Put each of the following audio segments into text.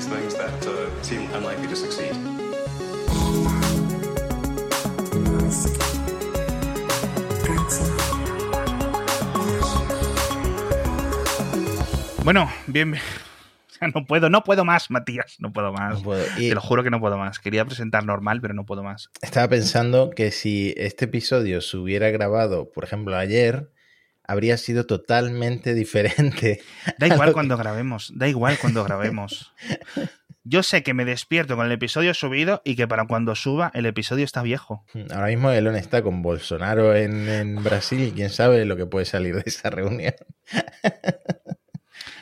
these things that uh, seem unlikely to succeed. Bueno, bien. No puedo, no puedo más, Matías, no puedo más. No puedo. Y Te lo juro que no puedo más. Quería presentar normal, pero no puedo más. estaba pensando que si este episodio se hubiera grabado, por ejemplo, ayer, habría sido totalmente diferente. Da igual cuando grabemos, da igual cuando grabemos. Yo sé que me despierto con el episodio subido y que para cuando suba el episodio está viejo. Ahora mismo Elon está con Bolsonaro en, en Brasil y quién sabe lo que puede salir de esa reunión.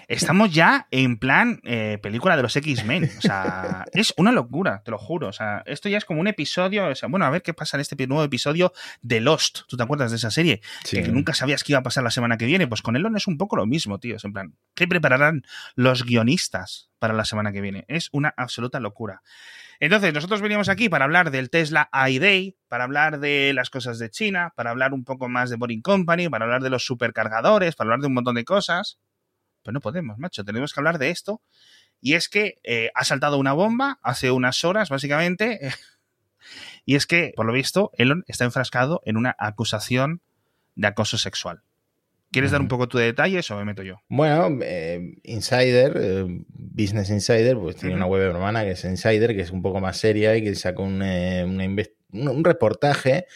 Estamos ya en plan eh, película de los X-Men. O sea, es una locura, te lo juro. O sea, esto ya es como un episodio. O sea, bueno, a ver qué pasa en este nuevo episodio de Lost. ¿Tú te acuerdas de esa serie? Sí. Que nunca sabías qué iba a pasar la semana que viene. Pues con Elon es un poco lo mismo, tío. Es en plan, ¿qué prepararán los guionistas para la semana que viene? Es una absoluta locura. Entonces, nosotros veníamos aquí para hablar del Tesla iDay, para hablar de las cosas de China, para hablar un poco más de Boring Company, para hablar de los supercargadores, para hablar de un montón de cosas. Pues no podemos, macho. Tenemos que hablar de esto. Y es que eh, ha saltado una bomba hace unas horas, básicamente. y es que, por lo visto, Elon está enfrascado en una acusación de acoso sexual. ¿Quieres dar un poco tu detalles o me meto yo? Bueno, eh, Insider, eh, Business Insider, pues tiene una web hermana que es Insider, que es un poco más seria y que sacó un, eh, una inves- un, un reportaje.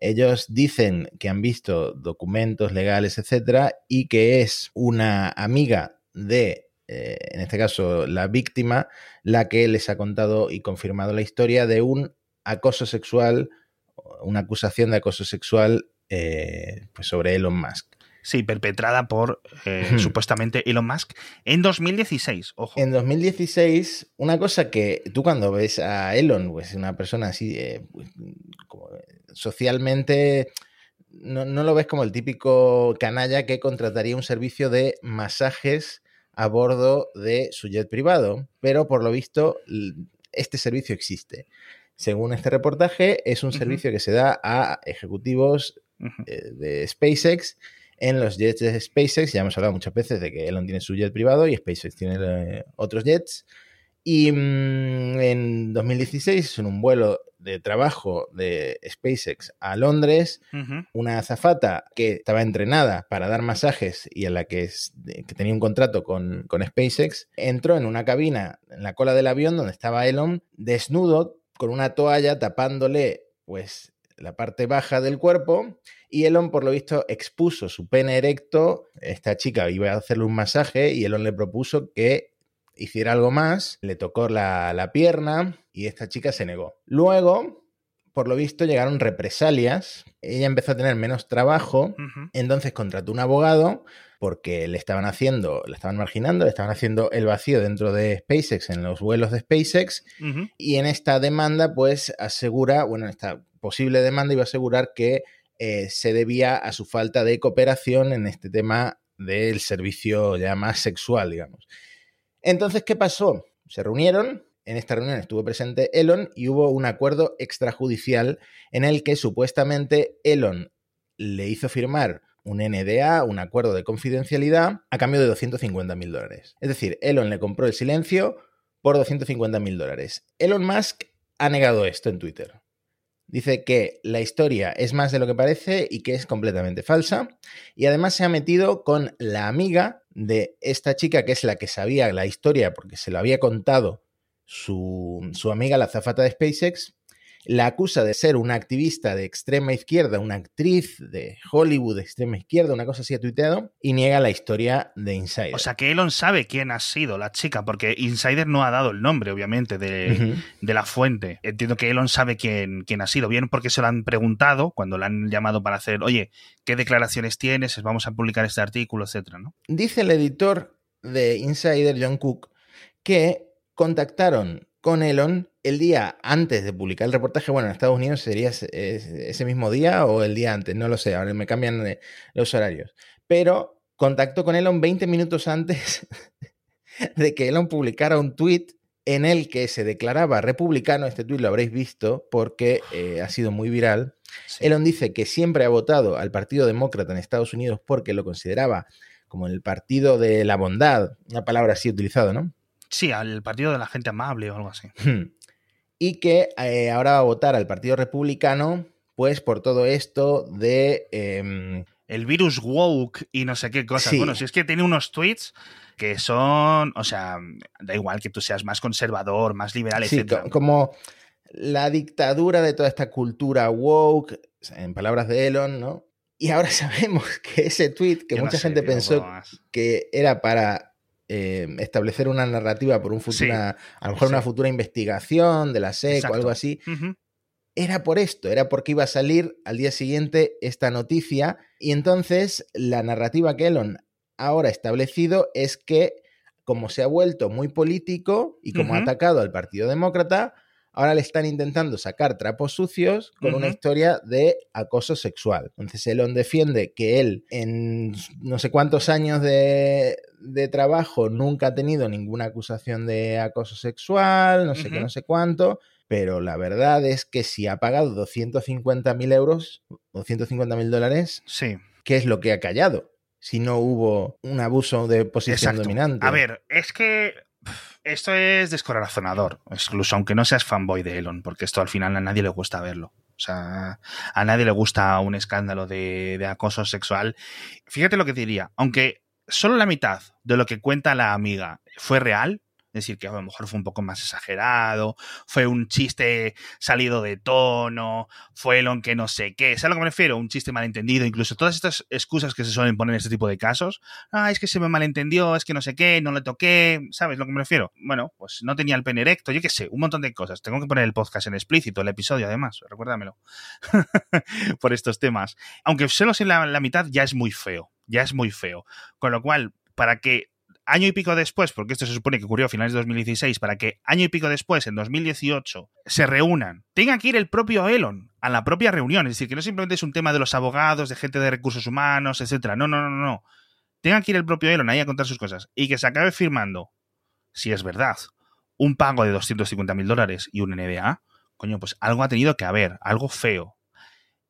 Ellos dicen que han visto documentos legales, etcétera, y que es una amiga de, eh, en este caso, la víctima, la que les ha contado y confirmado la historia de un acoso sexual, una acusación de acoso sexual eh, pues sobre Elon Musk. Sí, perpetrada por eh, supuestamente Elon Musk en 2016. Ojo. En 2016, una cosa que tú cuando ves a Elon, pues una persona así, eh, pues, como, eh, socialmente, no, no lo ves como el típico canalla que contrataría un servicio de masajes a bordo de su jet privado, pero por lo visto este servicio existe. Según este reportaje, es un servicio que se da a ejecutivos eh, de SpaceX en los jets de SpaceX. Ya hemos hablado muchas veces de que Elon tiene su jet privado y SpaceX tiene eh, otros jets. Y mm, en 2016, en un vuelo de trabajo de SpaceX a Londres, una azafata que estaba entrenada para dar masajes y en la que, es- que tenía un contrato con, con SpaceX, entró en una cabina en la cola del avión donde estaba Elon desnudo con una toalla tapándole pues la parte baja del cuerpo y Elon por lo visto expuso su pene erecto, esta chica iba a hacerle un masaje y Elon le propuso que hiciera algo más, le tocó la, la pierna y esta chica se negó. Luego, por lo visto, llegaron represalias, ella empezó a tener menos trabajo, entonces contrató un abogado porque le estaban haciendo, le estaban marginando, le estaban haciendo el vacío dentro de SpaceX, en los vuelos de SpaceX, y en esta demanda, pues asegura, bueno, en esta posible demanda iba a asegurar que eh, se debía a su falta de cooperación en este tema del servicio ya más sexual, digamos. Entonces, ¿qué pasó? Se reunieron, en esta reunión estuvo presente Elon y hubo un acuerdo extrajudicial en el que supuestamente Elon le hizo firmar un NDA, un acuerdo de confidencialidad, a cambio de 250 mil dólares. Es decir, Elon le compró el silencio por 250 mil dólares. Elon Musk ha negado esto en Twitter. Dice que la historia es más de lo que parece y que es completamente falsa. Y además se ha metido con la amiga de esta chica, que es la que sabía la historia porque se lo había contado su, su amiga, la zafata de SpaceX. La acusa de ser una activista de extrema izquierda, una actriz de Hollywood de extrema izquierda, una cosa así ha tuiteado, y niega la historia de Insider. O sea que Elon sabe quién ha sido la chica, porque Insider no ha dado el nombre, obviamente, de, de la fuente. Entiendo que Elon sabe quién, quién ha sido, bien porque se lo han preguntado cuando le han llamado para hacer, oye, ¿qué declaraciones tienes? Vamos a publicar este artículo, etcétera, ¿no? Dice el editor de Insider, John Cook, que contactaron con Elon el día antes de publicar el reportaje. Bueno, en Estados Unidos sería ese, mismo día o el día antes, no lo sé, ahora me cambian los horarios. Pero contactó con Elon 20 minutos antes de que Elon publicara un tweet en el que se declaraba republicano. Este tweet lo habréis visto porque eh, ha sido muy viral. Sí. Elon dice que siempre ha votado al Partido Demócrata en Estados Unidos porque lo consideraba como el partido de la bondad, una palabra así utilizada, ¿no? Sí, al partido de la gente amable o algo así. Y que eh, ahora va a votar al Partido Republicano, pues por todo esto de. Eh, el virus woke y no sé qué cosas. Sí. Bueno, si es que tiene unos tweets que son, o sea, da igual que tú seas más conservador, más liberal, sí, etc. co- como la dictadura de toda esta cultura woke, en palabras de Elon, ¿no? Y ahora sabemos que ese tweet que Yo no mucha sé, gente tío, pensó que era para eh, establecer una narrativa por un futura, a lo mejor sí. una futura investigación de la SEC o algo así, era por esto, era porque iba a salir al día siguiente esta noticia. Y entonces la narrativa que Elon ahora ha establecido es que como se ha vuelto muy político y como ha atacado al Partido Demócrata, ahora le están intentando sacar trapos sucios con una historia de acoso sexual. Entonces Elon defiende que él en no sé cuántos años de, de trabajo nunca ha tenido ninguna acusación de acoso sexual, no sé qué, no sé cuánto, pero la verdad es que si ha pagado 250.000 euros o 150.000 dólares, Sí. ¿qué es lo que ha callado? Si no hubo un abuso de posición Exacto. dominante. A ver, es que esto es descorazonador, incluso aunque no seas fanboy de Elon, porque esto al final a nadie le gusta verlo. O sea, a nadie le gusta un escándalo de, de acoso sexual. Fíjate lo que diría, aunque solo la mitad de lo que cuenta la amiga fue real, decir, que a lo mejor fue un poco más exagerado, fue un chiste salido de tono, fue Elon que no sé qué, ¿sabes a lo que me refiero? Un chiste malentendido, incluso todas estas excusas que se suelen poner en este tipo de casos, ah, es que se me malentendió, es que no sé qué, no le toqué, ¿sabes lo que me refiero? Bueno, pues no tenía el pene erecto, yo qué sé, un montón de cosas. Tengo que poner el podcast en explícito, el episodio además, recuérdamelo, por estos temas. Aunque solo sea la, la mitad, ya es muy feo, ya es muy feo. Con lo cual, para que año y pico después, porque esto se supone que ocurrió a finales de 2016, para que año y pico después, en 2018, se reúnan, tenga que ir el propio Elon a la propia reunión, es decir, que no simplemente es un tema de los abogados, de gente de recursos humanos, etcétera. No, no, no, no. Tenga que ir el propio Elon ahí a contar sus cosas y que se acabe firmando, si es verdad, un pago de 250 mil dólares y un NDA, coño, pues algo ha tenido que haber, algo feo.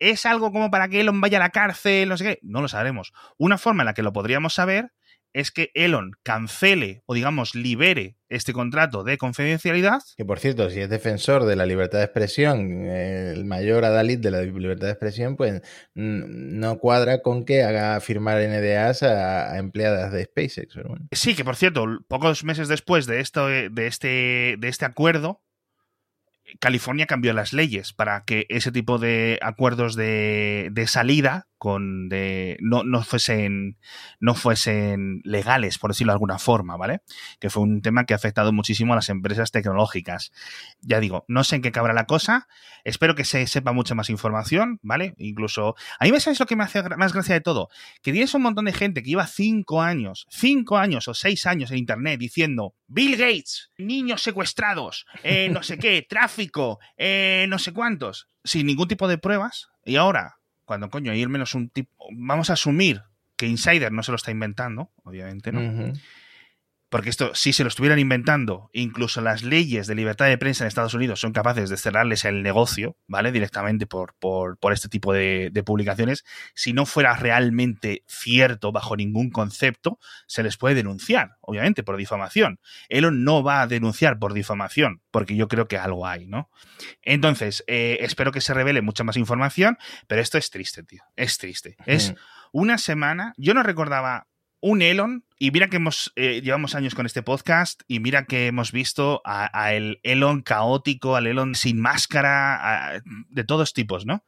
¿Es algo como para que Elon vaya a la cárcel? No sé qué. No lo sabremos. Una forma en la que lo podríamos saber es que Elon cancele o digamos libere este contrato de confidencialidad. Que por cierto, si es defensor de la libertad de expresión, eh, el mayor adalid de la libertad de expresión, pues no cuadra con que haga firmar NDAs a, a empleadas de SpaceX. Bueno. Sí, que por cierto, pocos meses después de esto, de este, de este acuerdo, California cambió las leyes para que ese tipo de acuerdos de, de salida con de, no, no, fuesen, no fuesen legales, por decirlo de alguna forma, ¿vale? Que fue un tema que ha afectado muchísimo a las empresas tecnológicas. Ya digo, no sé en qué cabrá la cosa, espero que se sepa mucha más información, ¿vale? Incluso, a mí me sabes lo que me hace más gracia de todo, que tienes un montón de gente que lleva cinco años, cinco años o seis años en Internet diciendo, Bill Gates, niños secuestrados, eh, no sé qué, tráfico, eh, no sé cuántos, sin ningún tipo de pruebas, y ahora cuando coño hay al menos un tipo. Vamos a asumir que Insider no se lo está inventando, obviamente, ¿no? Porque esto, si se lo estuvieran inventando, incluso las leyes de libertad de prensa en Estados Unidos son capaces de cerrarles el negocio, ¿vale? Directamente por, por, por este tipo de, de, publicaciones. Si no fuera realmente cierto bajo ningún concepto, se les puede denunciar, obviamente, por difamación. Elon no va a denunciar por difamación, porque yo creo que algo hay, ¿no? Entonces, eh, espero que se revele mucha más información, pero esto es triste, tío. Es triste. Es una semana. Yo no recordaba un Elon, y mira que hemos eh, llevamos años con este podcast, y mira que hemos visto a, a el Elon caótico, al Elon sin máscara, a, de todos tipos, ¿no?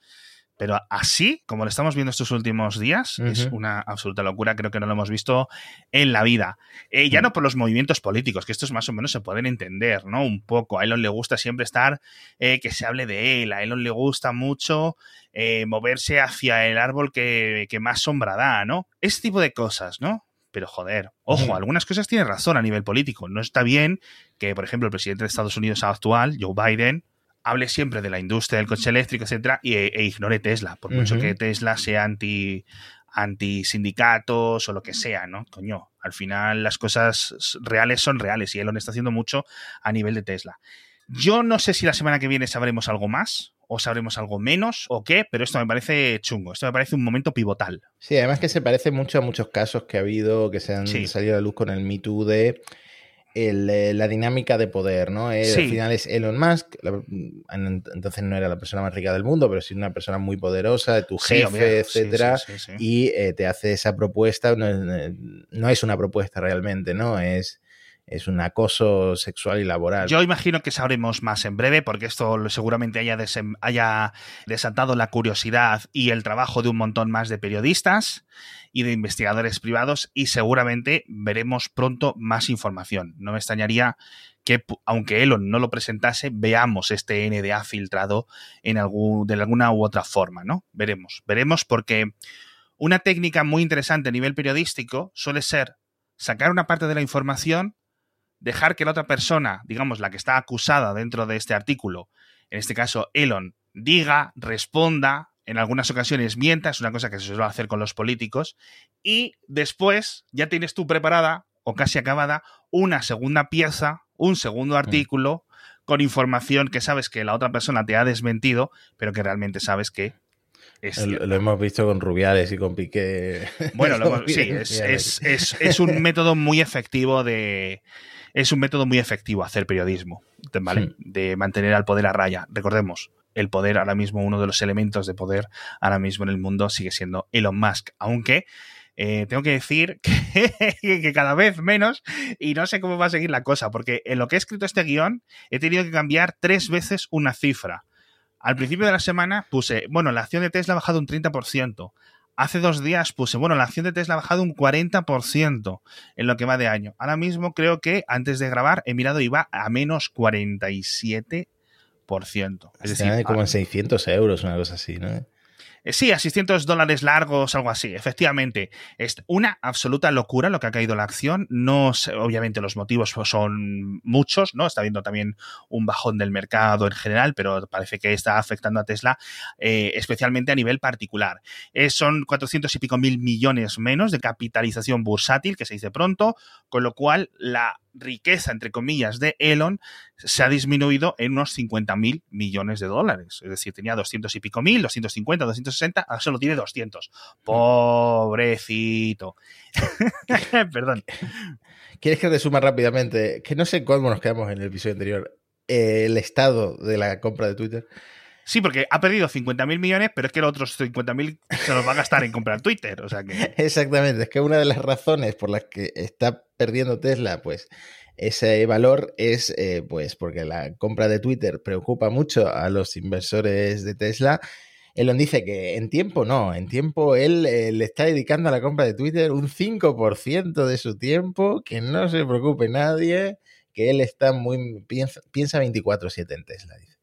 Pero así, como lo estamos viendo estos últimos días, uh -huh. es una absoluta locura. Creo que no lo hemos visto en la vida. Eh, ya no por los movimientos políticos, que estos más o menos se pueden entender, ¿no? Un poco. A Elon le gusta siempre estar, eh, que se hable de él. A Elon le gusta mucho eh, moverse hacia el árbol que, que, más sombra da, ¿no? Ese tipo de cosas, ¿no? Pero joder, ojo, -huh. algunas cosas tienen razón a nivel político. No está bien que, por ejemplo, el presidente de Estados Unidos actual, Joe Biden, hable siempre de la industria del coche eléctrico, etcétera, y, e, ignore Tesla, por mucho uh -huh. que Tesla sea anti, anti sindicatos o lo que sea, ¿no? Coño, al final las cosas reales son reales y Elon está haciendo mucho a nivel de Tesla. Yo no sé si la semana que viene sabremos algo más o sabremos algo menos o qué, pero esto me parece chungo, esto me parece un momento pivotal. Sí, además que se parece mucho a muchos casos que ha habido que se han sí. salido a la luz con el Me Too de eh, la dinámica de poder, ¿no? Al final es Elon Musk, entonces no era la persona más rica del mundo, pero sí una persona muy poderosa, tu jefe, etcétera, y eh, te hace esa propuesta, no, es una propuesta realmente, ¿no? Es es un acoso sexual y laboral. Yo imagino que sabremos más en breve, porque esto seguramente haya, desatado la curiosidad y el trabajo de un montón más de periodistas y de investigadores privados, y seguramente veremos pronto más información. No me extrañaría que, aunque Elon no lo presentase, veamos este NDA filtrado de alguna u otra forma, ¿no? Veremos, veremos porque una técnica muy interesante a nivel periodístico suele ser sacar una parte de la información dejar que la otra persona, digamos, la que está acusada dentro de este artículo, en este caso Elon, diga, responda, en algunas ocasiones mienta, es una cosa que se suele hacer con los políticos, y después ya tienes tú preparada, o casi acabada, una segunda pieza, un segundo artículo, con información que sabes que la otra persona te ha desmentido, pero que realmente sabes que es lo, hemos visto con Rubiales y con Piqué. Bueno, sí, es, un método muy efectivo de, es un método muy efectivo hacer periodismo, ¿vale? De mantener al poder a raya. Recordemos, el poder ahora mismo, uno de los elementos de poder ahora mismo en el mundo sigue siendo Elon Musk, aunque eh, tengo que decir que, cada vez menos y no sé cómo va a seguir la cosa, porque en lo que he escrito este guion he tenido que cambiar tres veces una cifra. Al principio de la semana puse, bueno, la acción de Tesla ha bajado un 30%. Hace dos días puse, bueno, la acción de Tesla ha bajado un 40% en lo que va de año. Ahora mismo creo que antes de grabar he mirado y va a menos 47%. Es decir, como en 600 euros, una cosa así, ¿no? Eh, sí, a 600 dólares largos, algo así. Efectivamente, es una absoluta locura lo que ha caído la acción. No obviamente los motivos son muchos, ¿no? Está habiendo también un bajón del mercado en general, pero parece que está afectando a Tesla eh, especialmente a nivel particular. Eh, son 400 y pico mil millones menos de capitalización bursátil, que se dice pronto, con lo cual la riqueza, entre comillas, de Elon se ha disminuido en unos 50 mil millones de dólares. Es decir, tenía 200 y pico mil, 250, 260, ahora solo tiene 200. Pobrecito. Perdón. ¿Quieres que resuma rápidamente? Que no sé cómo nos quedamos en el episodio anterior. el estado de la compra de Twitter. Sí, porque ha perdido 50.000 millones, pero es que los otros 50.000 se los va a gastar en comprar Twitter. O sea que... Exactamente, es que una de las razones por las que está perdiendo Tesla, pues ese valor es eh, pues porque la compra de Twitter preocupa mucho a los inversores de Tesla. Elon dice que en tiempo no, en tiempo él eh, le está dedicando a la compra de Twitter un 5% de su tiempo, que no se preocupe nadie, que él está muy piensa, piensa 24/7 en Tesla, dice.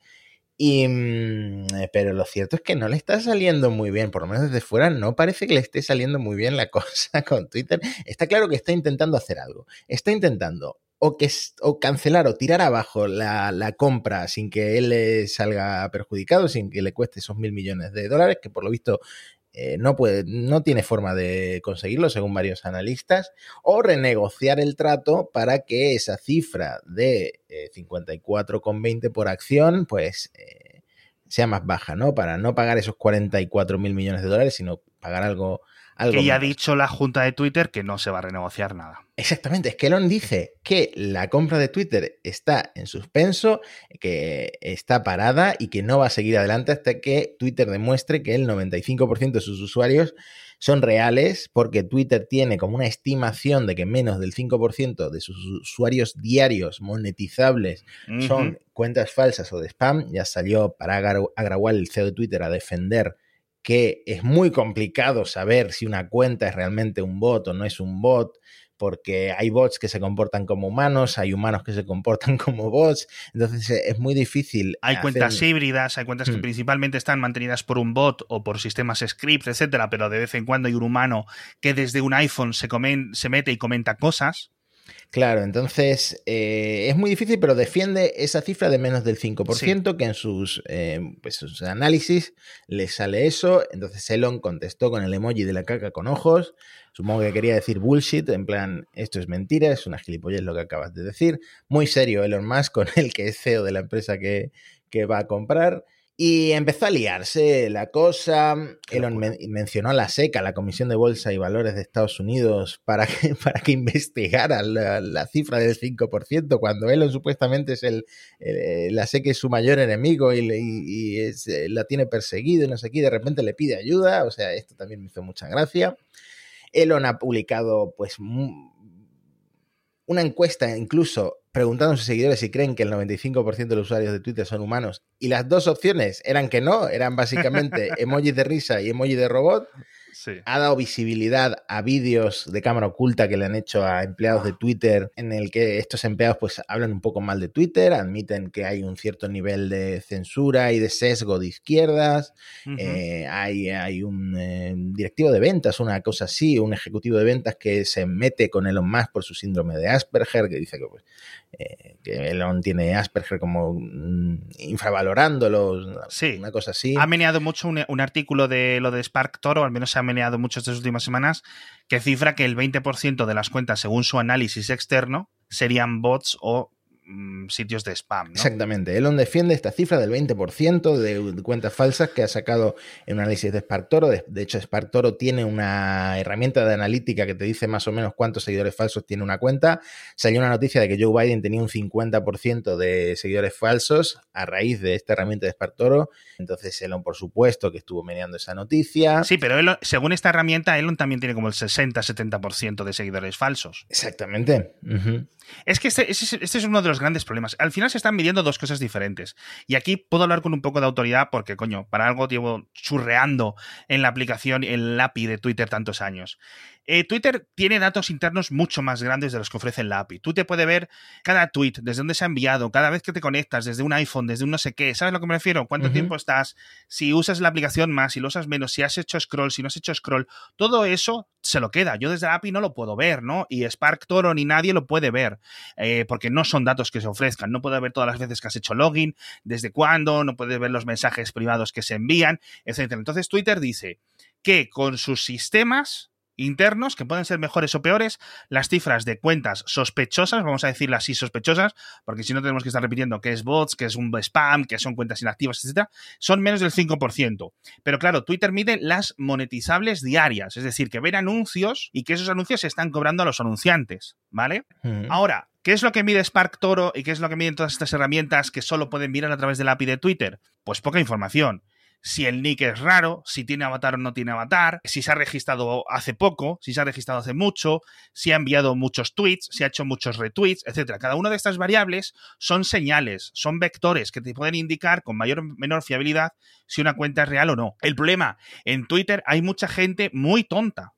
Y, mm, eh, pero lo cierto es que no le está saliendo muy bien, por lo menos desde fuera no parece que le esté saliendo muy bien la cosa con Twitter. Está claro que está intentando hacer algo. Está intentando o, que, o cancelar o tirar abajo la, la, compra sin que él le salga perjudicado, sin que le cueste esos mil millones de dólares, que por lo visto eh, no, puede, no tiene forma de conseguirlo, según varios analistas, o renegociar el trato para que esa cifra de 54,20 eh, por acción, pues eh, sea más baja, ¿no? Para no pagar esos 44 mil millones de dólares, sino pagar algo que ya ha dicho la junta de Twitter que no se va a renegociar nada. Exactamente, es que Elon dice que la compra de Twitter está en suspenso, que está parada y que no va a seguir adelante hasta que Twitter demuestre que el 95% de sus usuarios son reales, porque Twitter tiene como una estimación de que menos del 5% de sus usuarios diarios monetizables son cuentas falsas o de spam. Ya salió para Agrawal, el CEO de Twitter, a defender que es muy complicado saber si una cuenta es realmente un bot o no es un bot, porque hay bots que se comportan como humanos, hay humanos que se comportan como bots, entonces eh, es muy difícil. Hay cuentas híbridas, hay cuentas que mm. principalmente están mantenidas por un bot o por sistemas scripts, etcétera, pero de vez en cuando hay un humano que desde un iPhone se, se mete y comenta cosas. Claro, entonces eh, es muy difícil, pero defiende esa cifra de menos del 5%, que en sus, eh, pues, sus análisis le sale eso. Entonces Elon contestó con el emoji de la caca con ojos. Supongo que quería decir bullshit, en plan, esto es mentira, es una gilipollez lo que acabas de decir. Muy serio Elon Musk con el que es CEO de la empresa que, que va a comprar. Y empezó a liarse la cosa. Elon mencionó a la SECA, la Comisión de Bolsa y Valores de Estados Unidos, para que, para que investigara la, cifra del 5%, cuando Elon supuestamente es el, la SECA es su mayor enemigo y, eh, la tiene perseguido y no sé qué, de repente le pide ayuda. O sea, esto también me hizo mucha gracia. Elon ha publicado, pues, una encuesta incluso preguntando a sus seguidores si creen que el 95% de los usuarios de Twitter son humanos. Y las dos opciones eran que no, eran básicamente emojis de risa y emoji de robot. Ha dado visibilidad a vídeos de cámara oculta que le han hecho a empleados de Twitter en el que estos empleados pues hablan un poco mal de Twitter, admiten que hay un cierto nivel de censura y de sesgo de izquierdas, eh, hay, hay un eh, directivo de ventas, una cosa así, un ejecutivo de ventas que se mete con Elon Musk por su síndrome de Asperger, que dice que, pues, eh, que Elon tiene Asperger como mm, infravalorándolo, sí. una cosa así. Ha meneado mucho un, un, artículo de lo de Spark Toro, al menos se ha meneado mucho estas últimas semanas, que cifra que el 20% de las cuentas, según su análisis externo, serían bots o Mm, sitios de spam. Exactamente. Elon defiende esta cifra del 20% de cuentas falsas que ha sacado en un análisis de SparkToro. De, de hecho, SparkToro tiene una herramienta de analítica que te dice más o menos cuántos seguidores falsos tiene una cuenta. Salió una noticia de que Joe Biden tenía un 50% de seguidores falsos a raíz de esta herramienta de SparkToro. Entonces, Elon, por supuesto, que estuvo meneando esa noticia. Sí, pero según esta herramienta, Elon también tiene como el 60-70% de seguidores falsos. Exactamente. Es que este, este, es uno de los grandes problemas. Al final se están midiendo dos cosas diferentes. Y aquí puedo hablar con un poco de autoridad porque, coño, para algo llevo churreando en la aplicación, el API de Twitter tantos años. Eh, Twitter tiene datos internos mucho más grandes de los que ofrece la API. Tú te puedes ver cada tweet, desde dónde se ha enviado, cada vez que te conectas, desde un iPhone, desde un no sé qué. ¿Sabes a lo que me refiero? ¿Cuánto tiempo estás? Si usas la aplicación más, si lo usas menos, si has hecho scroll, si no has hecho scroll. Todo eso se lo queda. Yo desde la API no lo puedo ver, ¿no? Y Spark Toro ni nadie lo puede ver, eh, porque no son datos que se ofrezcan. No puedo ver todas las veces que has hecho login, desde cuándo, no puedes ver los mensajes privados que se envían, etc. Entonces Twitter dice que con sus sistemas internos, que pueden ser mejores o peores, las cifras de cuentas sospechosas, vamos a decirlas así sospechosas, porque si no tenemos que estar repitiendo que es bots, que es un spam, que son cuentas inactivas, etcétera, son menos del 5%. Pero claro, Twitter mide las monetizables diarias, es decir, que ven anuncios y que esos anuncios se están cobrando a los anunciantes, ¿vale? Ahora, ¿Qué es lo que mide Spark Toro y qué es lo que miden todas estas herramientas que solo pueden mirar a través del API de Twitter? Pues poca información si el nick es raro, si tiene avatar o no tiene avatar, si se ha registrado hace poco, si se ha registrado hace mucho, si ha enviado muchos tweets, si ha hecho muchos retweets, etc. Cada una de estas variables son señales, son vectores que te pueden indicar con mayor o menor fiabilidad si una cuenta es real o no. El problema, en Twitter hay mucha gente muy tonta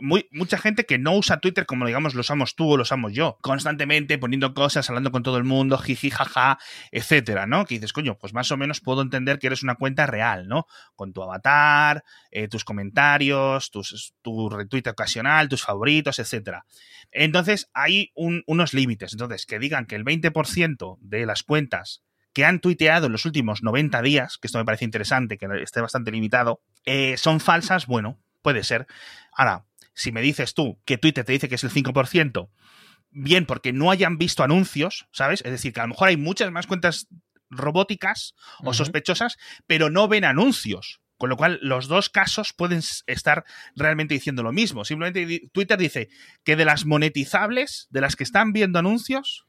muy, mucha gente que no usa Twitter como, digamos, lo usamos tú o lo usamos yo, constantemente poniendo cosas, hablando con todo el mundo, jiji, jaja, etcétera, ¿no? Que dices, coño, pues más o menos puedo entender que eres una cuenta real, ¿no? Con tu avatar, eh, tus comentarios, tus, tu retweet ocasional, tus favoritos, etcétera. Entonces, hay unos límites. Entonces, que digan que el 20% de las cuentas que han tuiteado en los últimos 90 días, que esto me parece interesante, que esté bastante limitado, eh, son falsas, bueno, puede ser. Ahora, si me dices tú que Twitter te dice que es el 5%, bien porque no hayan visto anuncios, ¿sabes? Es decir, que a lo mejor hay muchas más cuentas robóticas o sospechosas, pero no ven anuncios. Con lo cual, los dos casos pueden estar realmente diciendo lo mismo. Simplemente Twitter dice que de las monetizables, de las que están viendo anuncios,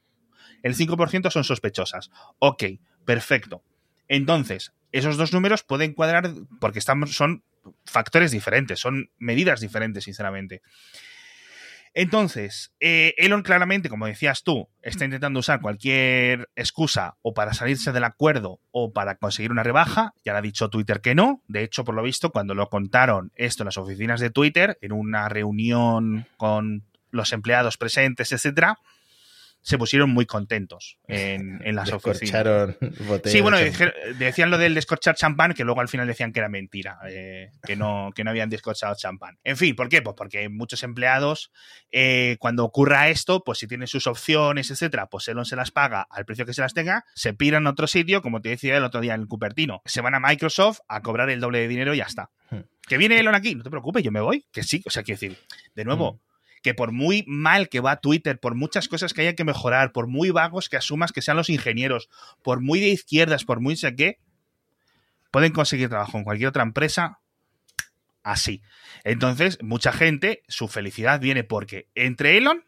el 5% son sospechosas. Ok, perfecto. Entonces, esos dos números pueden cuadrar porque son factores diferentes, son medidas diferentes, sinceramente. Entonces, eh, Elon claramente, como decías tú, está intentando usar cualquier excusa o para salirse del acuerdo o para conseguir una rebaja. Ya le ha dicho Twitter que no. De hecho, por lo visto, cuando lo contaron esto en las oficinas de Twitter, en una reunión con los empleados presentes, etcétera, se pusieron muy contentos en, en las oficinas. Sí, bueno, decían lo del descorchar champán, que luego al final decían que era mentira, eh, que, no, que no habían descorchado champán. En fin, ¿por qué? Pues porque muchos empleados, eh, cuando ocurra esto, pues si tienen sus opciones, etcétera, pues Elon se las paga al precio que se las tenga, se piran a otro sitio, como te decía el otro día en el Cupertino. Se van a Microsoft a cobrar el doble de dinero y ya está. Hmm. ¿Que viene Elon aquí? No te preocupes, yo me voy. Que sí, o sea, quiero decir, de nuevo. Hmm que por muy mal que va Twitter, por muchas cosas que haya que mejorar, por muy vagos que asumas que sean los ingenieros, por muy de izquierdas, por muy sé qué, pueden conseguir trabajo en cualquier otra empresa así. Entonces, mucha gente, su felicidad viene porque entre Elon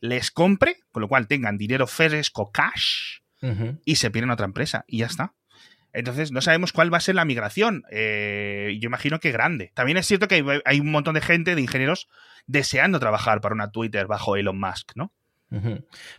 les compre, con lo cual tengan dinero fresco, cash, y se pierden a otra empresa y ya está. Entonces, no sabemos cuál va a ser la migración. Eh, yo imagino que grande. También es cierto que hay un montón de gente, de ingenieros, deseando trabajar para una Twitter bajo Elon Musk, ¿no?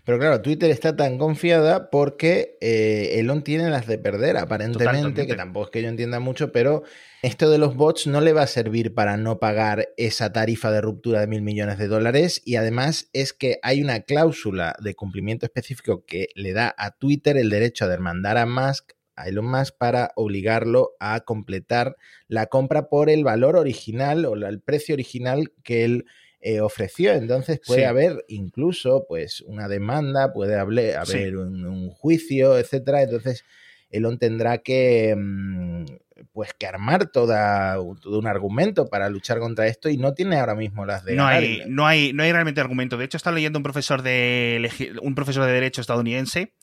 Pero claro, Twitter está tan confiada porque eh, Elon tiene las de perder, aparentemente, que tampoco es que yo entienda mucho, pero esto de los bots no le va a servir para no pagar esa tarifa de ruptura de mil millones de dólares y además es que hay una cláusula de cumplimiento específico que le da a Twitter el derecho a demandar a Musk a Elon Musk para obligarlo a completar la compra por el valor original o el precio original que él eh, ofreció. Entonces puede haber incluso pues una demanda, puede haber, un, juicio, etcétera. Entonces Elon tendrá que mm, pues que armar toda, todo un argumento para luchar contra esto y no tiene ahora mismo las de no hay no hay no hay realmente argumento de hecho está leyendo un profesor de un profesor de derecho estadounidense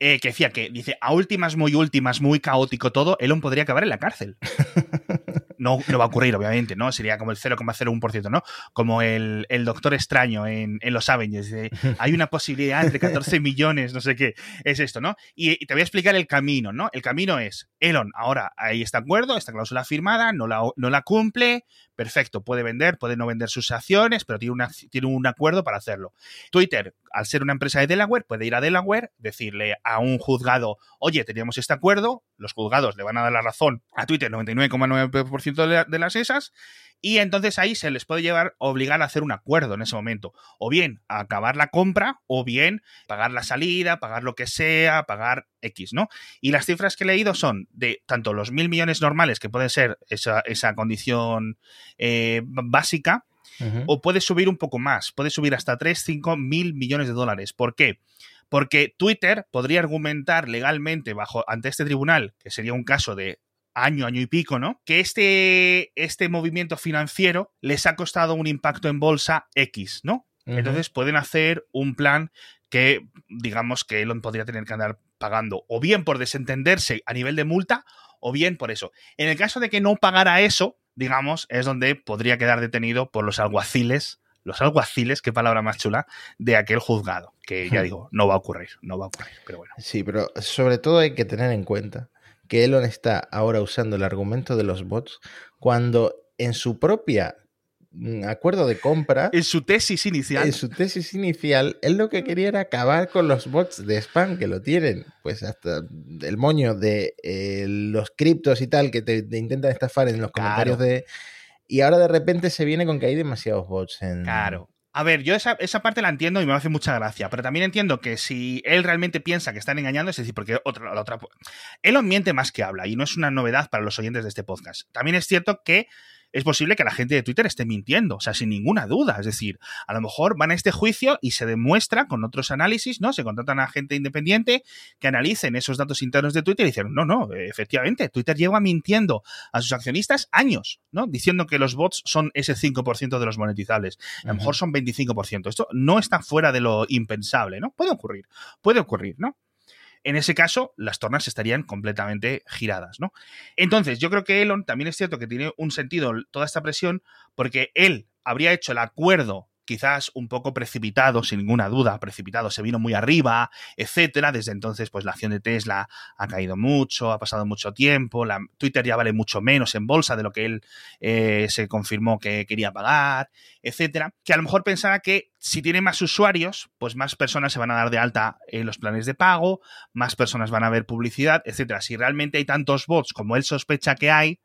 eh, que decía que, dice, a últimas, muy últimas, muy caótico todo, Elon podría acabar en la cárcel. No, no va a ocurrir, obviamente, ¿no? Sería como el 0,01%, ¿no? Como el, Doctor Extraño en, Los Avengers. hay una posibilidad entre 14 millones, no sé qué. Es esto, ¿no? Y, te voy a explicar el camino, ¿no? El camino es, Elon, ahora ahí está acuerdo, esta cláusula firmada, no la, no la cumple, perfecto, puede vender, puede no vender sus acciones, pero tiene, una, tiene un acuerdo para hacerlo. Twitter, al ser una empresa de Delaware, puede ir a Delaware, decirle a un juzgado, oye, teníamos este acuerdo, los juzgados le van a dar la razón a Twitter 99,9% de las esas, y entonces ahí se les puede llevar, obligar a hacer un acuerdo en ese momento. O bien a acabar la compra, o bien pagar la salida, pagar lo que sea, pagar X, ¿no? Y las cifras que he leído son de tanto los mil millones normales, que puede ser esa, condición eh, básica, o puede subir un poco más, puede subir hasta 3, 5 mil millones de dólares. ¿Por qué? Porque Twitter podría argumentar legalmente bajo ante este tribunal, que sería un caso de año, año y pico, ¿no? Que este, este movimiento financiero les ha costado un impacto en bolsa X, ¿no? Entonces pueden hacer un plan que, digamos, que Elon podría tener que andar pagando, o bien por desentenderse a nivel de multa, o bien por eso. En el caso de que no pagara eso, digamos, es donde podría quedar detenido por los alguaciles, los alguaciles, qué palabra más chula, de aquel juzgado, que ya digo, no va a ocurrir, no va a ocurrir, pero bueno. Sí, pero sobre todo hay que tener en cuenta que Elon está ahora usando el argumento de los bots cuando en su propia acuerdo de compra. En su tesis inicial. En su tesis inicial, él lo que quería era acabar con los bots de spam que lo tienen. Pues hasta el moño de eh, los criptos y tal que te, intentan estafar en los comentarios de. Y ahora de repente se viene con que hay demasiados bots en. Claro. A ver, yo esa, parte la entiendo y me hace mucha gracia, pero también entiendo que si él realmente piensa que están engañando, es decir, porque otra, la otra. Él miente más que habla y no es una novedad para los oyentes de este podcast. También es cierto que es posible que la gente de Twitter esté mintiendo, o sea, sin ninguna duda. Es decir, a lo mejor van a este juicio y se demuestra con otros análisis, ¿no? Se contratan a gente independiente que analicen esos datos internos de Twitter y dicen, no, no, efectivamente, Twitter lleva mintiendo a sus accionistas años, ¿no? Diciendo que los bots son ese 5% de los monetizables. A lo mejor son 25%. Esto no está fuera de lo impensable, ¿no? Puede ocurrir, puede ocurrir, ¿no? En ese caso las tornas estarían completamente giradas, ¿no? Entonces, yo creo que Elon también es cierto que tiene un sentido toda esta presión porque él habría hecho el acuerdo quizás un poco precipitado, sin ninguna duda, precipitado, se vino muy arriba, etcétera. Desde entonces, pues la acción de Tesla ha caído mucho, ha pasado mucho tiempo, la, Twitter ya vale mucho menos en bolsa de lo que él eh, se confirmó que quería pagar, etcétera. Que a lo mejor pensaba que si tiene más usuarios, pues más personas se van a dar de alta en los planes de pago, más personas van a ver publicidad, etcétera. Si realmente hay tantos bots como él sospecha que hay,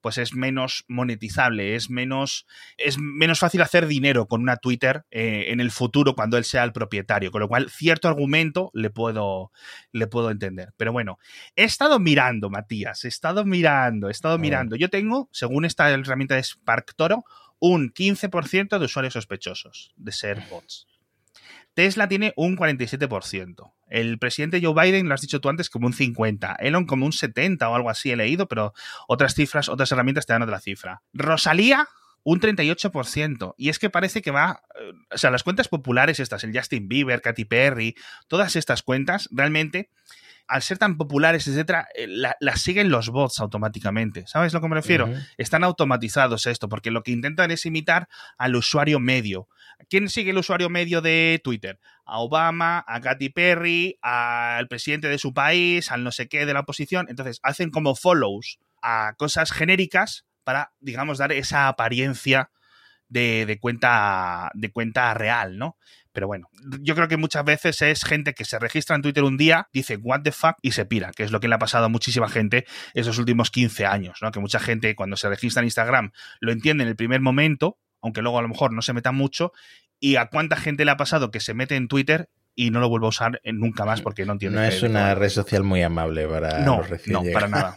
pues es menos monetizable, es menos, es menos fácil hacer dinero con una Twitter eh, en el futuro cuando él sea el propietario. Con lo cual, cierto argumento le puedo, le puedo entender. Pero bueno, he estado mirando, Matías, he estado mirando, he estado mirando. Yo tengo, según esta herramienta de Spark Toro, un 15% de usuarios sospechosos de ser bots. Tesla tiene un 47%. El presidente Joe Biden, lo has dicho tú antes, como un 50%. Elon como un 70% o algo así he leído, pero otras cifras, otras herramientas te dan otra cifra. Rosalía, un 38%. Y es que parece que va. Eh, o sea, las cuentas populares, estas, el Justin Bieber, Katy Perry, todas estas cuentas, realmente al ser tan populares, etcétera, eh, las siguen los bots automáticamente. ¿Sabes a lo que me refiero? Están automatizados esto, porque lo que intentan es imitar al usuario medio. ¿Quién sigue el usuario medio de Twitter? A Obama, a Katy Perry, al presidente de su país, al no sé qué de la oposición. Entonces, hacen como follows a cosas genéricas para, digamos, dar esa apariencia de, cuenta, de cuenta real, ¿no? Pero bueno, yo creo que muchas veces es gente que se registra en Twitter un día, dice what the fuck y se pira, que es lo que le ha pasado a muchísima gente esos últimos 15 años, ¿no? Que mucha gente cuando se registra en Instagram lo entiende en el primer momento, aunque luego a lo mejor no se meta mucho, y a cuánta gente le ha pasado que se mete en Twitter y no lo vuelvo a usar nunca más porque no entiende. No es una red social muy amable para no, los recién No, para nada.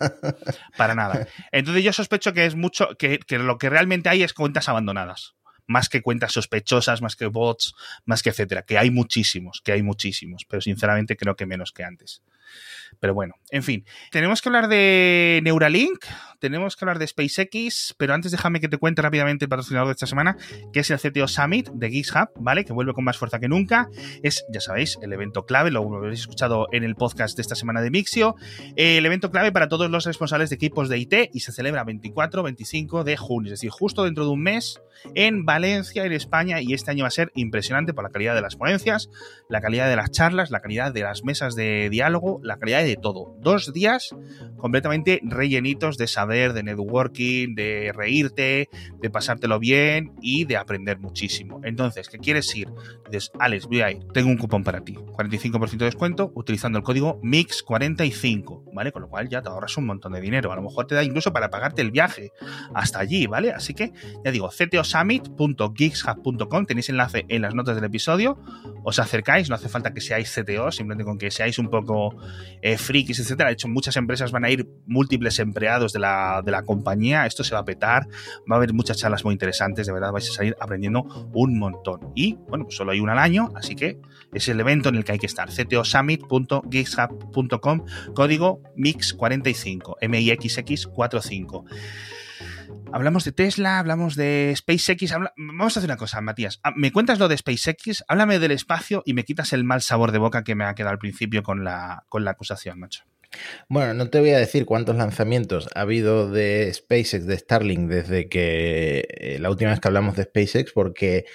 Para nada. Entonces yo sospecho que es mucho, que, que lo que realmente hay es cuentas abandonadas más que cuentas sospechosas, más que bots, más que etcétera, que hay muchísimos, que hay muchísimos, pero sinceramente creo que menos que antes. Pero bueno, en fin, tenemos que hablar de Neuralink, tenemos que hablar de SpaceX, pero antes déjame que te cuente rápidamente el patrocinador de esta semana, que es el CTO Summit de GitHub, ¿vale? Que vuelve con más fuerza que nunca. Es, ya sabéis, el evento clave, lo habéis escuchado en el podcast de esta semana de Mixio, el evento clave para todos los responsables de equipos de IT y se celebra 24-25 de junio, es decir, justo dentro de un mes en Valencia, en España, y este año va a ser impresionante por la calidad de las ponencias, la calidad de las charlas, la calidad de las mesas de diálogo, la calidad de todo. Dos días completamente rellenitos de saber, de networking, de reírte, de pasártelo bien y de aprender muchísimo. Entonces, ¿qué quieres ir? Dices, Alex, voy a ir. Tengo un cupón para ti. 45% de descuento utilizando el código MIX45, ¿vale? Con lo cual ya te ahorras un montón de dinero. A lo mejor te da incluso para pagarte el viaje hasta allí, ¿vale? Así que, ya digo, ctosummit.geekshub.com, tenéis enlace en las notas del episodio. Os acercáis, no hace falta que seáis CTO, simplemente con que seáis un poco eh, frikis, etcétera. De hecho, muchas empresas van a ir múltiples empleados de la, de la compañía. Esto se va a petar. Va a haber muchas charlas muy interesantes. De verdad, vais a salir aprendiendo un montón. Y bueno, pues solo hay una al año, así que es el evento en el que hay que estar. ctosummit.geekshub.com, código MIX45, MIXX45. Hablamos de Tesla, hablamos de SpaceX. Vamos a hacer una cosa, Matías. Ah, me cuentas lo de SpaceX, háblame del espacio y me quitas el mal sabor de boca que me ha quedado al principio con la, con la acusación, macho. Bueno, no te voy a decir cuántos lanzamientos ha habido de SpaceX, de Starlink, desde que eh, la última vez que hablamos de SpaceX, porque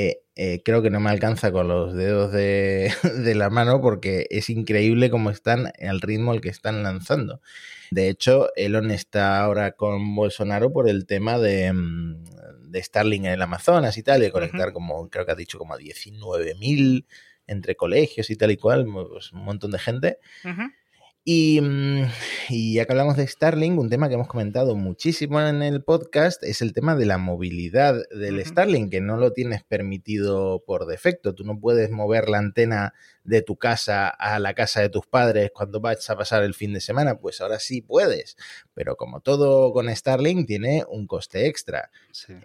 eh, eh, creo que no me alcanza con los dedos de, de, la mano porque es increíble cómo están al ritmo al que están lanzando. De hecho, Elon está ahora con Bolsonaro por el tema de, mm, de Starlink en el Amazonas y tal, de conectar como, creo que ha dicho, como a 19.000 entre colegios y tal y cual, pues un montón de gente. Mm, y, ya que hablamos de Starlink, un tema que hemos comentado muchísimo en el podcast es el tema de la movilidad del Starlink, que no lo tienes permitido por defecto. Tú no puedes mover la antena de tu casa a la casa de tus padres cuando vas a pasar el fin de semana. Pues ahora sí puedes. Pero como todo con Starlink, tiene un coste extra.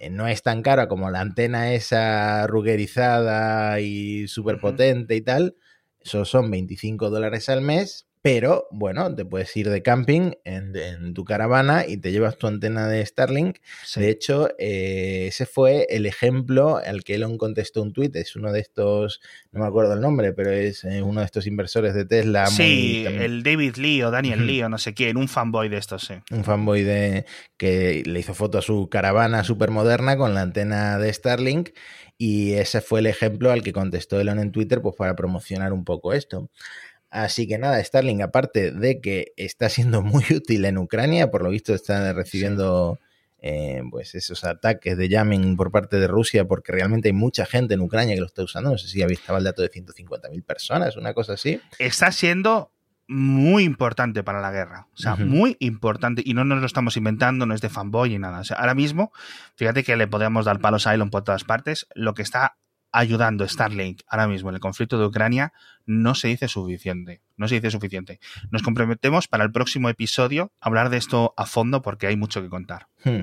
Eh, no es tan cara como la antena esa rugerizada y súper potente y tal. Eso son 25 dólares al mes pero bueno, te puedes ir de camping en, tu caravana y te llevas tu antena de Starlink. De hecho, eh, ese fue el ejemplo al que Elon contestó un tuit. Es uno de estos, no me acuerdo el nombre, pero es eh, uno de estos inversores de Tesla. Sí, el David Lee o Daniel Lee o no sé quién, un fanboy de estos, sí. Un fanboy de que le hizo foto a su caravana súper moderna con la antena de Starlink. Y ese fue el ejemplo al que contestó Elon en Twitter pues, para promocionar un poco esto. Así que nada, Starlink, aparte de que está siendo muy útil en Ucrania, por lo visto está recibiendo eh, pues esos ataques de jamming por parte de Rusia, porque realmente hay mucha gente en Ucrania que lo está usando. No sé si estaba el dato de 150.000 personas, una cosa así. Está siendo muy importante para la guerra. O sea, muy importante. Y no nos lo estamos inventando, no es de fanboy ni nada. O sea, ahora mismo, fíjate que le podemos dar palos a Elon por todas partes. Lo que está ayudando Starlink ahora mismo en el conflicto de Ucrania no se dice suficiente. No se dice suficiente. Nos comprometemos para el próximo episodio a hablar de esto a fondo porque hay mucho que contar. Hmm.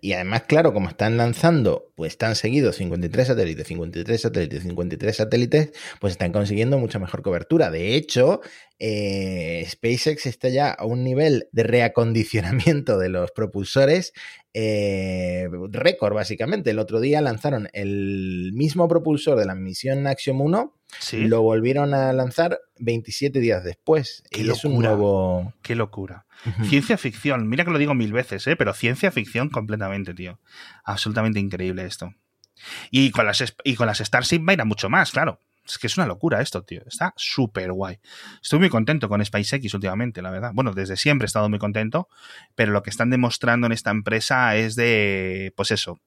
y, además, claro, como están lanzando, pues están seguidos 53 satélites, 53 satélites, 53 satélites, pues están consiguiendo mucha mejor cobertura. De hecho, eh, SpaceX está ya a un nivel de reacondicionamiento de los propulsores eh, récord, básicamente. El otro día lanzaron el mismo propulsor de la misión Axiom 1, Sí. lo volvieron a lanzar 27 días después. Qué y es un locura. nuevo... Qué locura. Ciencia ficción. Mira que lo digo mil veces, ¿eh? pero ciencia ficción completamente, tío. Absolutamente increíble esto. Y con las, y con las Starship va a ir a mucho más, claro. Es que es una locura esto, tío. Está súper guay. Estoy muy contento con SpaceX últimamente, la verdad. Bueno, desde siempre he estado muy contento, pero lo que están demostrando en esta empresa es de, pues eso,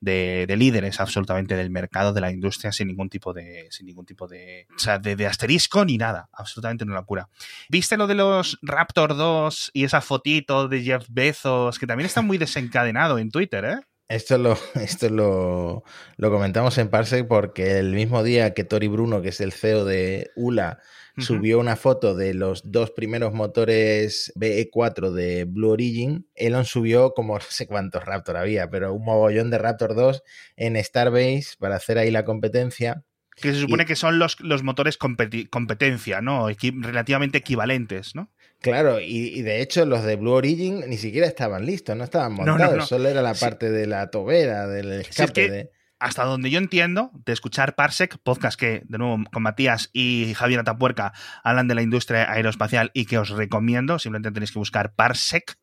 de, de líderes absolutamente del mercado, de la industria, sin ningún tipo de, sin ningún tipo de, o sea, de, de asterisco ni nada. Absolutamente una locura. ¿Viste lo de los Raptor 2 y esa fotito de Jeff Bezos, que también está muy desencadenado en Twitter, eh? Esto lo, esto lo, lo comentamos en Parsec porque el mismo día que Tori Bruno, que es el CEO de ULA, subió una foto de los dos primeros motores BE4 de Blue Origin, Elon subió como no sé cuántos Raptor había, pero un mogollón de Raptor 2 en Starbase para hacer ahí la competencia. Que se supone que son los, los motores competi- competencia, ¿no? Equi- relativamente equivalentes, ¿no? Claro, y, y de hecho los de Blue Origin ni siquiera estaban listos, no estaban No, no, montados, no. solo era la Sí. parte de la tobera, del escape. que- de... Hasta donde yo entiendo, de escuchar Parsec, podcast que, de nuevo, con Matías y Javier Atapuerca hablan de la industria aeroespacial y que os recomiendo, simplemente tenéis que buscar Parsec,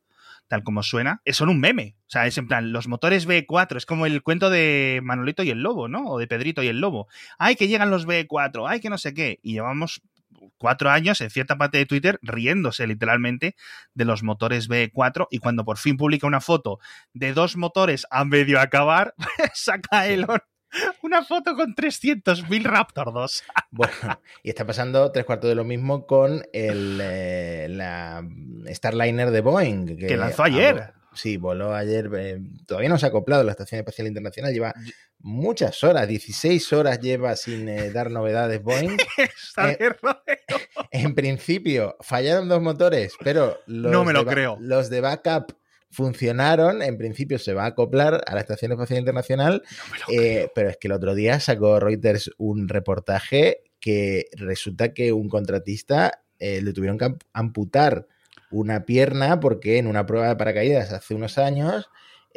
tal como suena, es son un meme. O sea, es en plan, los motores B4, es como el cuento de Manolito y el Lobo, ¿no? O de Pedrito y el Lobo. Ay, que llegan los B4, ay, que no sé qué. Y llevamos cuatro años en cierta parte de Twitter riéndose literalmente de los motores B4 y cuando por fin publica una foto de dos motores a medio acabar, saca Elon una foto con 300.000 Raptor 2. Bueno, y está pasando tres cuartos de lo mismo con el, eh, la Starliner de Boeing. Que, Que lanzó ayer. Sí, voló ayer. eh, todavía no se ha acoplado la Estación Espacial Internacional. Lleva muchas horas, 16 horas lleva sin eh, dar novedades Boeing. Está Eh. En principio, fallaron dos motores, pero los, No me lo de creo. los de backup funcionaron. En principio se va a acoplar a la Estación Espacial Internacional. No me lo Eh, creo. pero es que el otro día sacó Reuters un reportaje que resulta que un contratista eh, le tuvieron que amp- amputar una pierna porque en una prueba de paracaídas hace unos años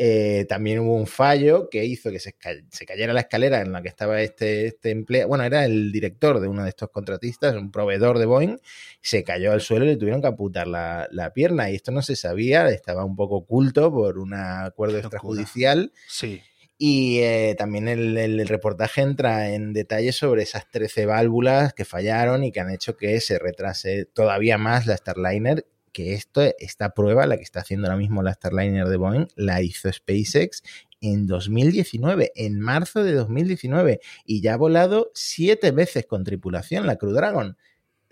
eh, también hubo un fallo que hizo que se, se cayera la escalera en la que estaba este, este empleado. Bueno, era el director de uno de estos contratistas, un proveedor de Boeing, se cayó al suelo y le tuvieron que amputar la, la pierna. Y esto no se sabía, estaba un poco oculto por un acuerdo extrajudicial. Sí. Y eh, también el, el reportaje entra en detalle sobre esas 13 válvulas que fallaron y que han hecho que se retrase todavía más la Starliner. Que esto, esta prueba, la que está haciendo ahora mismo la Starliner de Boeing, la hizo SpaceX en 2019, en marzo de 2019, y ya ha volado siete veces con tripulación la Crew Dragon.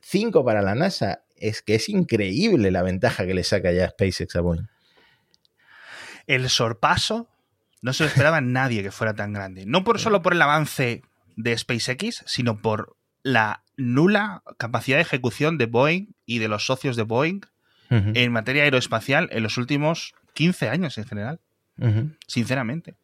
Cinco para la NASA. Es que es increíble la ventaja que le saca ya SpaceX a Boeing. El sorpaso no se lo esperaba nadie que fuera tan grande. No por, solo por el avance de SpaceX, sino por la nula capacidad de ejecución de Boeing y de los socios de Boeing Ujú, en materia aeroespacial en los últimos 15 años en general, ujú. sinceramente.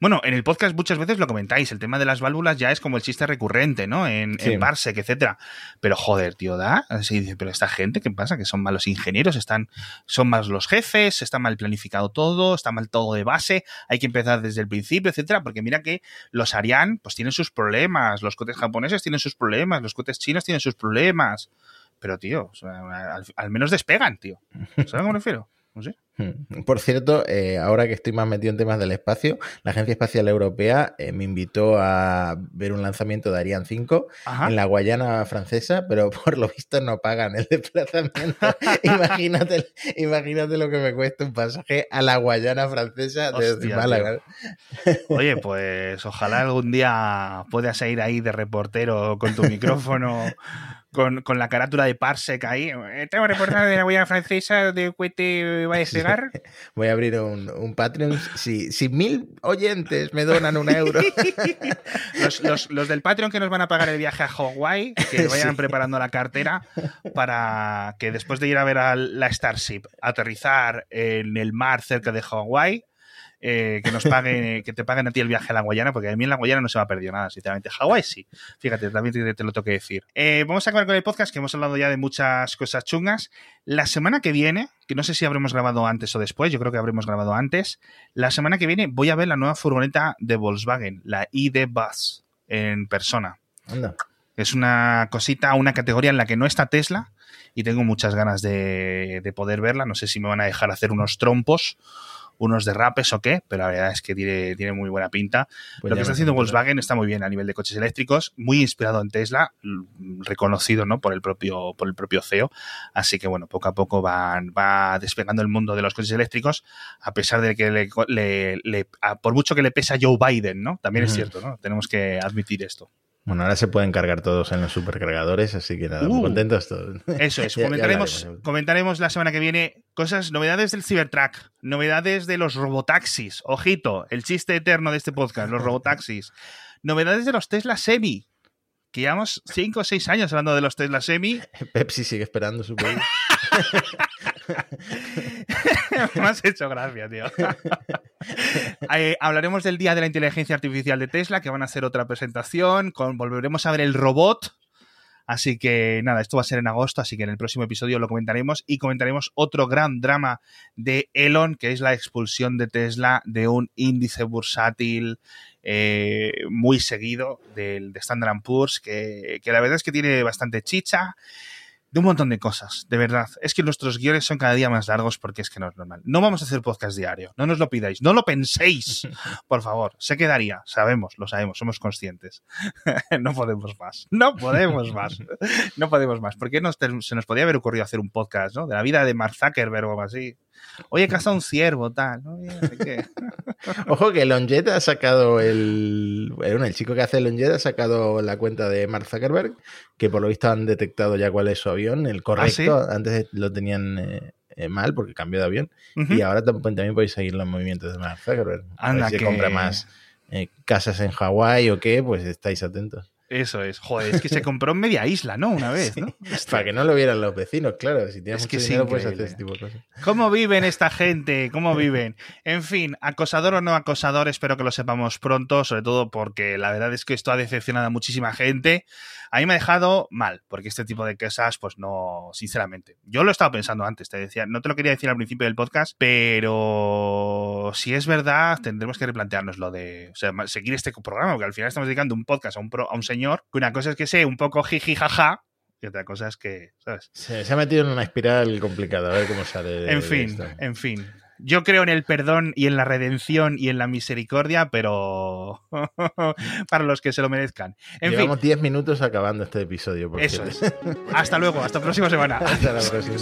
Bueno, en el podcast muchas veces lo comentáis, el tema de las válvulas ya es como el chiste recurrente, ¿no? En, Sí. en Parsec, etcétera. Pero joder, tío, da. Así dice, pero esta gente, ¿qué pasa? Que son malos ingenieros, están, son malos los jefes, está mal planificado todo, está mal todo de base, hay que empezar desde el principio, etcétera. Porque mira que los Ariane, pues tienen sus problemas, los cohetes japoneses tienen sus problemas, los cohetes chinos tienen sus problemas. Pero, tío, al menos despegan, tío. ¿Sabes a qué me refiero? No sé. Hmm. Por cierto, eh, ahora que estoy más metido en temas del espacio, la Agencia Espacial Europea eh, me invitó a ver un lanzamiento de Ariane 5 Ajá. en la Guayana francesa, pero por lo visto no pagan el desplazamiento. imagínate, imagínate lo que me cuesta un pasaje a la Guayana francesa desde Hostia, Málaga. Oye, pues ojalá algún día puedas ir ahí de reportero con tu micrófono, con, con la carátula de Parsec ahí. Eh, Tengo reportaje de la Guayana Francesa de cohete va a Voy a abrir un, un Patreon. Si, si mil oyentes me donan un euro. Los, los- los del Patreon que nos van a pagar el viaje a Hawái, que vayan Sí. preparando la cartera para que después de ir a ver a la Starship aterrizar en el mar cerca de Hawái, eh, que nos pague, que te paguen a ti el viaje a la Guayana, porque a mí en la Guayana no se me ha perdido nada, sinceramente. Hawái sí. Fíjate, también te, te lo tengo que decir. Eh, vamos a acabar con el podcast, que hemos hablado ya de muchas cosas chungas. La semana que viene, que no sé si habremos grabado antes o después, yo creo que habremos grabado antes. La semana que viene voy a ver la nueva furgoneta de Volkswagen, la ID Bus, en persona. Anda. Es una cosita, una categoría en la que no está Tesla y tengo muchas ganas de, de poder verla. No sé si me van a dejar hacer unos trompos, unos derrapes o qué, pero la verdad es que tiene, tiene muy buena pinta. Pues Lo que está haciendo. Volkswagen está muy bien a nivel de coches eléctricos, muy inspirado en Tesla, reconocido ¿no? por, el propio, por el propio CEO. Así que bueno, poco a poco van, va despegando el mundo de los coches eléctricos, a pesar de que le, le- le- a- por mucho que le pesa Joe Biden, ¿no? También es cierto, ¿no? Tenemos que admitir esto. Bueno, ahora se pueden cargar todos en los supercargadores, así que nada, Uh. muy contentos todos. Eso es, Ya- comentaremos, comentaremos la semana que viene cosas, novedades del Cybertruck, novedades de los robotaxis, ojito, el chiste eterno de este podcast, los robotaxis, novedades de los Tesla Semi, que llevamos 5 o 6 años hablando de los Tesla Semi, Pepsi sigue esperando su. me has hecho gracia, tío. Eh, hablaremos del Día de la Inteligencia Artificial de Tesla, que van a hacer otra presentación, con, volveremos a ver el robot. Así que nada, esto va a ser en agosto, así que en el próximo episodio lo comentaremos y comentaremos otro gran drama de Elon, que es la expulsión de Tesla de un índice bursátil eh, muy seguido del de Standard Poor's, que, que la verdad es que tiene bastante chicha de un montón de cosas, de verdad. Es que nuestros guiones son cada día más largos porque es que no es normal. No vamos a hacer podcast diario, no nos lo pidáis, no lo penséis, por favor. Se quedaría, sabemos, lo sabemos, somos conscientes. no podemos más, no podemos más, no podemos más. Porque nos, se nos podía haber ocurrido hacer un podcast, ¿no? De la vida de Mark Zuckerberg o algo así. Oye, estado un ciervo, tal. ¿no? Oye, qué. Ojo que Longet ha sacado el. Bueno, el chico que hace Longet ha sacado la cuenta de Mark Zuckerberg, que por lo visto han detectado ya cuál es su avión, el correcto. ¿Ah, Antes lo tenían eh, eh, mal porque cambió de avión. Y ahora tam- también podéis seguir los movimientos de Mark Zuckerberg. A ver Anda, si que- compra más eh, casas en Hawái o qué, pues estáis atentos. Eso es. Joder, es que se compró en media isla, ¿no? Una vez, ¿no? Para que no lo vieran los vecinos, claro. Si tienes Es mucho que es dinero, puedes hacer increíble. ese tipo de cosas. ¿Cómo viven esta gente? ¿Cómo viven? En fin, acosador o no acosador, espero que lo sepamos pronto, sobre todo porque la verdad es que esto ha decepcionado a muchísima gente. A mí me ha dejado mal, porque este tipo de cosas, pues no, sinceramente. Yo lo he estado pensando antes, te decía, no te lo quería decir al principio del podcast, pero si es verdad, tendremos que replantearnos lo de o sea, ma- seguir este programa, porque al final estamos dedicando un podcast a un, pro- a un señor, que una cosa es que sea un poco jiji jaja, y otra cosa es que, ¿sabes? Se, se ha metido en una espiral complicada. A ver cómo sale. En fin, esto. en fin. Yo creo en el perdón y en la redención y en la misericordia, pero para los que se lo merezcan. En Llevamos 10 minutos acabando este episodio. Por eso es. Hasta luego, hasta la próxima semana. Hasta la próxima.